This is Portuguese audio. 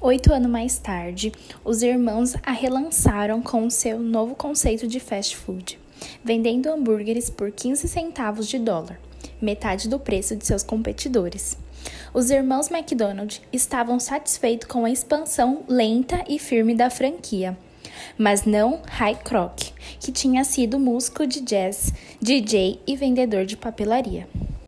Oito anos mais tarde, os irmãos a relançaram com seu novo conceito de fast food, vendendo hambúrgueres por 15 centavos de dólar, metade do preço de seus competidores. Os irmãos McDonald estavam satisfeitos com a expansão lenta e firme da franquia, mas não High Croc, que tinha sido músico de jazz, DJ e vendedor de papelaria.